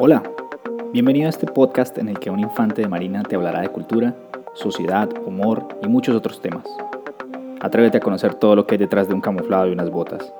Hola, Bienvenido a este podcast en el que un infante de Marina te hablará de cultura, sociedad, humor y muchos otros temas. Atrévete a conocer todo lo que hay detrás de un camuflado y unas botas.